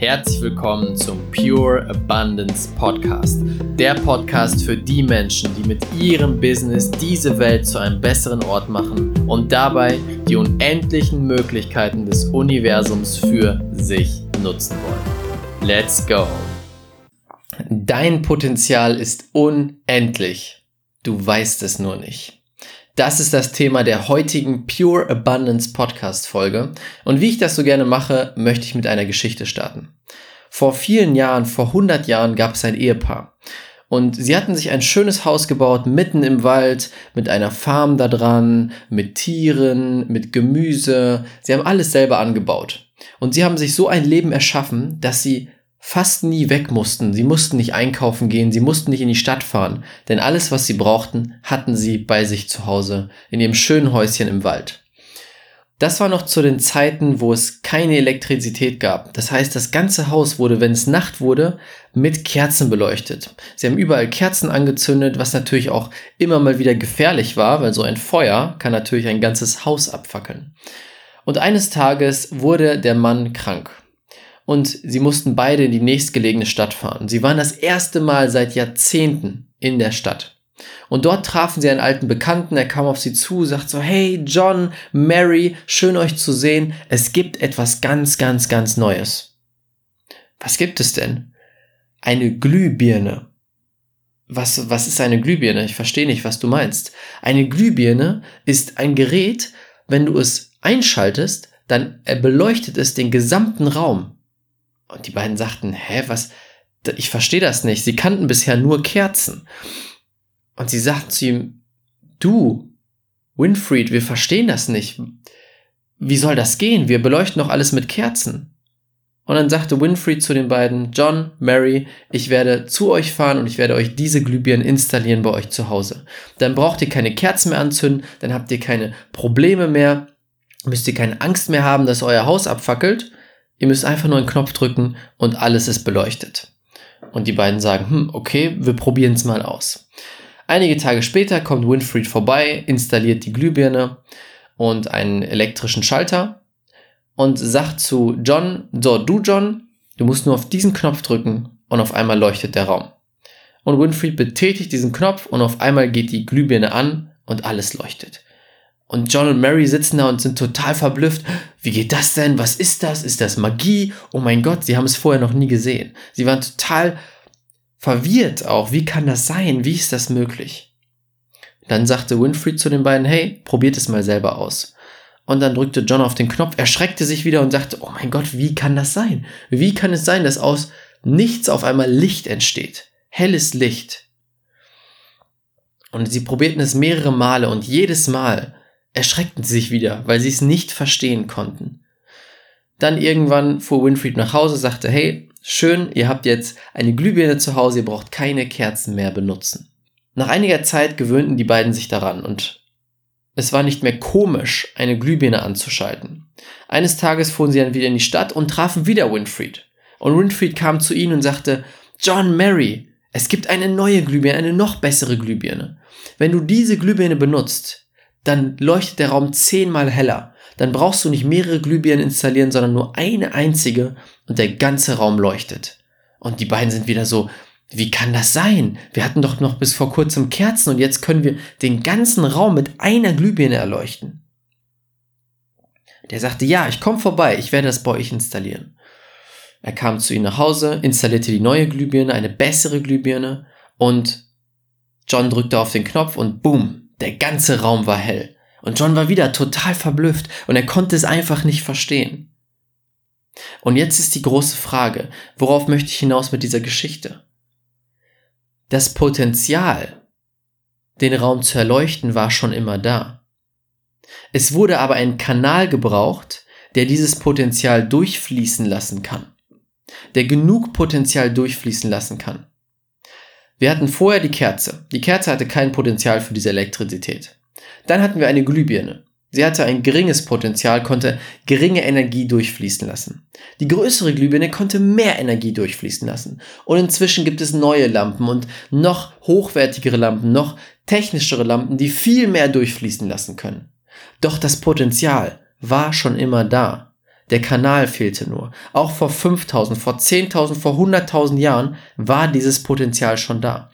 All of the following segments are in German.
Herzlich willkommen zum Pure Abundance Podcast. Der Podcast für die Menschen, die mit ihrem Business diese Welt zu einem besseren Ort machen und dabei die unendlichen Möglichkeiten des Universums für sich nutzen wollen. Let's go! Dein Potenzial ist unendlich. Du weißt es nur nicht. Das ist das Thema der heutigen Pure Abundance Podcast Folge. Und wie ich das so gerne mache, möchte ich mit einer Geschichte starten. Vor vielen Jahren, vor 100 Jahren gab es ein Ehepaar. Und sie hatten sich ein schönes Haus gebaut, mitten im Wald, mit einer Farm da dran, mit Tieren, mit Gemüse. Sie haben alles selber angebaut. Und sie haben sich so ein Leben erschaffen, dass sie fast nie weg mussten. Sie mussten nicht einkaufen gehen, sie mussten nicht in die Stadt fahren, denn alles, was sie brauchten, hatten sie bei sich zu Hause, in ihrem schönen Häuschen im Wald. Das war noch zu den Zeiten, wo es keine Elektrizität gab. Das heißt, das ganze Haus wurde, wenn es Nacht wurde, mit Kerzen beleuchtet. Sie haben überall Kerzen angezündet, was natürlich auch immer mal wieder gefährlich war, weil so ein Feuer kann natürlich ein ganzes Haus abfackeln. Und eines Tages wurde der Mann krank und sie mussten beide in die nächstgelegene Stadt fahren. Sie waren das erste Mal seit Jahrzehnten in der Stadt. Und dort trafen sie einen alten Bekannten, er kam auf sie zu, sagt so, hey John, Mary, schön euch zu sehen, es gibt etwas ganz, ganz, ganz Neues. Was gibt es denn? Eine Glühbirne. Was, was ist eine Glühbirne? Ich verstehe nicht, was du meinst. Eine Glühbirne ist ein Gerät, wenn du es einschaltest, dann beleuchtet es den gesamten Raum. Und die beiden sagten, hä, was, ich verstehe das nicht. Sie kannten bisher nur Kerzen. Und sie sagten zu ihm, du, Winfried, wir verstehen das nicht. Wie soll das gehen? Wir beleuchten doch alles mit Kerzen. Und dann sagte Winfried zu den beiden, John, Mary, ich werde zu euch fahren und ich werde euch diese Glühbirnen installieren bei euch zu Hause. Dann braucht ihr keine Kerzen mehr anzünden, dann habt ihr keine Probleme mehr, müsst ihr keine Angst mehr haben, dass euer Haus abfackelt. Ihr müsst einfach nur einen Knopf drücken und alles ist beleuchtet. Und die beiden sagen, hm, okay, wir probieren es mal aus. Einige Tage später kommt Winfried vorbei, installiert die Glühbirne und einen elektrischen Schalter und sagt zu John, so, du John, du musst nur auf diesen Knopf drücken und auf einmal leuchtet der Raum. Und Winfried betätigt diesen Knopf und auf einmal geht die Glühbirne an und alles leuchtet. Und John und Mary sitzen da und sind total verblüfft. Wie geht das denn? Was ist das? Ist das Magie? Oh mein Gott, sie haben es vorher noch nie gesehen. Sie waren total verwirrt auch. Wie kann das sein? Wie ist das möglich? Dann sagte Winfried zu den beiden, hey, probiert es mal selber aus. Und dann drückte John auf den Knopf, erschreckte sich wieder und sagte, oh mein Gott, wie kann das sein? Wie kann es sein, dass aus nichts auf einmal Licht entsteht? Helles Licht. Und sie probierten es mehrere Male und jedes Mal erschreckten sie sich wieder, weil sie es nicht verstehen konnten. Dann irgendwann fuhr Winfried nach Hause, sagte, hey, schön, ihr habt jetzt eine Glühbirne zu Hause, ihr braucht keine Kerzen mehr benutzen. Nach einiger Zeit gewöhnten die beiden sich daran und es war nicht mehr komisch, eine Glühbirne anzuschalten. Eines Tages fuhren sie dann wieder in die Stadt und trafen wieder Winfried. Und Winfried kam zu ihnen und sagte, John Mary, es gibt eine neue Glühbirne, eine noch bessere Glühbirne. Wenn du diese Glühbirne benutzt, dann leuchtet der Raum zehnmal heller. Dann brauchst du nicht mehrere Glühbirnen installieren, sondern nur eine einzige und der ganze Raum leuchtet. Und die beiden sind wieder so, wie kann das sein? Wir hatten doch noch bis vor kurzem Kerzen und jetzt können wir den ganzen Raum mit einer Glühbirne erleuchten. Der sagte, ja, ich komme vorbei, ich werde das bei euch installieren. Er kam zu ihnen nach Hause, installierte die neue Glühbirne, eine bessere Glühbirne und John drückte auf den Knopf und boom, der ganze Raum war hell. Und John war wieder total verblüfft und er konnte es einfach nicht verstehen. Und jetzt ist die große Frage, worauf möchte ich hinaus mit dieser Geschichte? Das Potenzial, den Raum zu erleuchten, war schon immer da. Es wurde aber ein Kanal gebraucht, der dieses Potenzial durchfließen lassen kann. Der genug Potenzial durchfließen lassen kann. Wir hatten vorher die Kerze. Die Kerze hatte kein Potenzial für diese Elektrizität. Dann hatten wir eine Glühbirne. Sie hatte ein geringes Potenzial, konnte geringe Energie durchfließen lassen. Die größere Glühbirne konnte mehr Energie durchfließen lassen. Und inzwischen gibt es neue Lampen und noch hochwertigere Lampen, noch technischere Lampen, die viel mehr durchfließen lassen können. Doch das Potenzial war schon immer da. Der Kanal fehlte nur. Auch vor 5000, vor 10.000, vor 100.000 Jahren war dieses Potenzial schon da.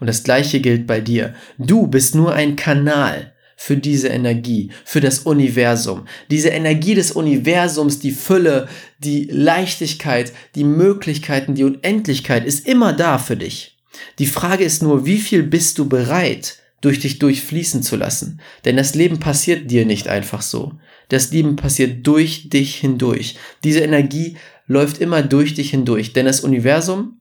Und das gleiche gilt bei dir. Du bist nur ein Kanal für diese Energie, für das Universum. Diese Energie des Universums, die Fülle, die Leichtigkeit, die Möglichkeiten, die Unendlichkeit ist immer da für dich. Die Frage ist nur, wie viel bist du bereit, durch dich durchfließen zu lassen? Denn das Leben passiert dir nicht einfach so. Das Leben passiert durch dich hindurch. Diese Energie läuft immer durch dich hindurch, denn das Universum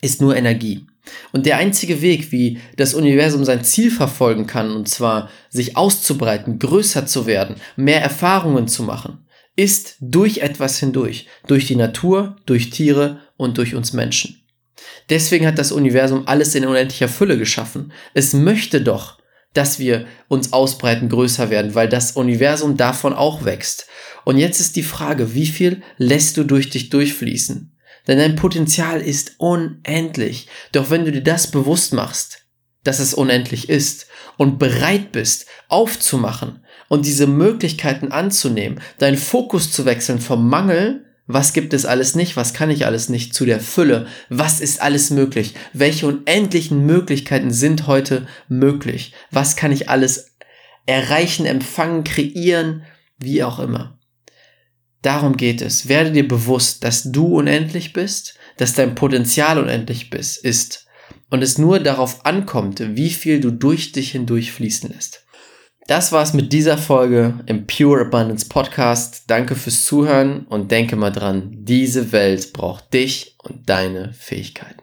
ist nur Energie. Und der einzige Weg, wie das Universum sein Ziel verfolgen kann, und zwar sich auszubreiten, größer zu werden, mehr Erfahrungen zu machen, ist durch etwas hindurch, durch die Natur, durch Tiere und durch uns Menschen. Deswegen hat das Universum alles in unendlicher Fülle geschaffen. Es möchte doch, dass wir uns ausbreiten, größer werden, weil das Universum davon auch wächst. Und jetzt ist die Frage, wie viel lässt du durch dich durchfließen? Denn dein Potenzial ist unendlich. Doch wenn du dir das bewusst machst, dass es unendlich ist und bereit bist, aufzumachen und diese Möglichkeiten anzunehmen, deinen Fokus zu wechseln vom Mangel, was gibt es alles nicht, was kann ich alles nicht, zu der Fülle, was ist alles möglich, welche unendlichen Möglichkeiten sind heute möglich, was kann ich alles erreichen, empfangen, kreieren, wie auch immer. Darum geht es. Werde dir bewusst, dass du unendlich bist, dass dein Potenzial unendlich bist, ist und es nur darauf ankommt, wie viel du durch dich hindurch fließen lässt. Das war's mit dieser Folge im Pure Abundance Podcast. Danke fürs Zuhören und denke mal dran, diese Welt braucht dich und deine Fähigkeiten.